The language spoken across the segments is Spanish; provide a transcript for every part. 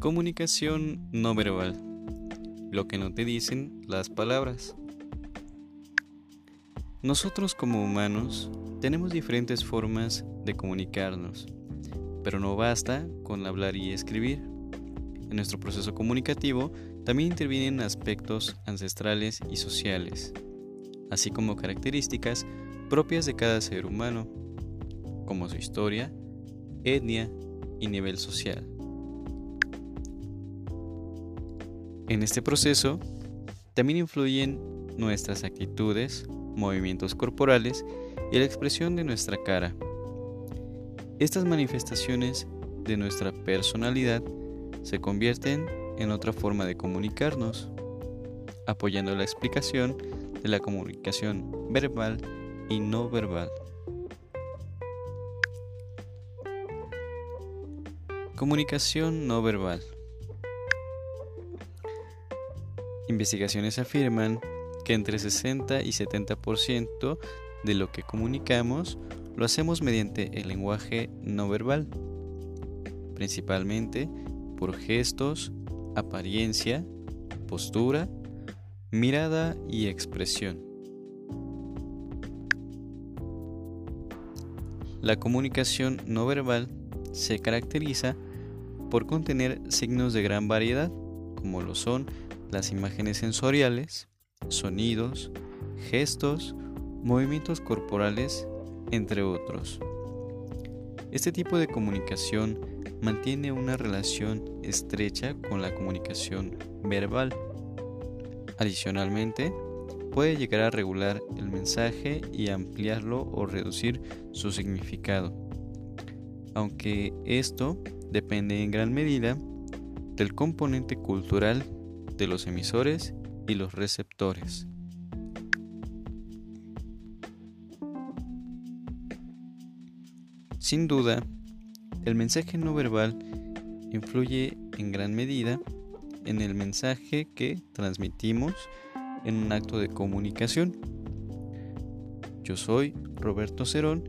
Comunicación no verbal. Lo que no te dicen las palabras. Nosotros como humanos tenemos diferentes formas de comunicarnos, pero no basta con hablar y escribir. En nuestro proceso comunicativo también intervienen aspectos ancestrales y sociales, así como características propias de cada ser humano, como su historia, etnia y nivel social. En este proceso también influyen nuestras actitudes, movimientos corporales y la expresión de nuestra cara. Estas manifestaciones de nuestra personalidad se convierten en otra forma de comunicarnos, apoyando la explicación de la comunicación verbal y no verbal. Comunicación no verbal. Investigaciones afirman que entre 60 y 70% de lo que comunicamos lo hacemos mediante el lenguaje no verbal, principalmente por gestos, apariencia, postura, mirada y expresión. La comunicación no verbal se caracteriza por contener signos de gran variedad, como lo son las imágenes sensoriales, sonidos, gestos, movimientos corporales, entre otros. Este tipo de comunicación mantiene una relación estrecha con la comunicación verbal. Adicionalmente, puede llegar a regular el mensaje y ampliarlo o reducir su significado, aunque esto depende en gran medida del componente cultural de los emisores y los receptores. Sin duda, el mensaje no verbal influye en gran medida en el mensaje que transmitimos en un acto de comunicación. Yo soy Roberto Cerón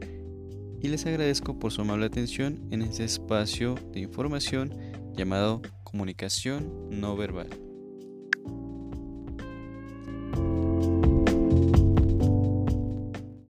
y les agradezco por su amable atención en este espacio de información llamado comunicación no verbal.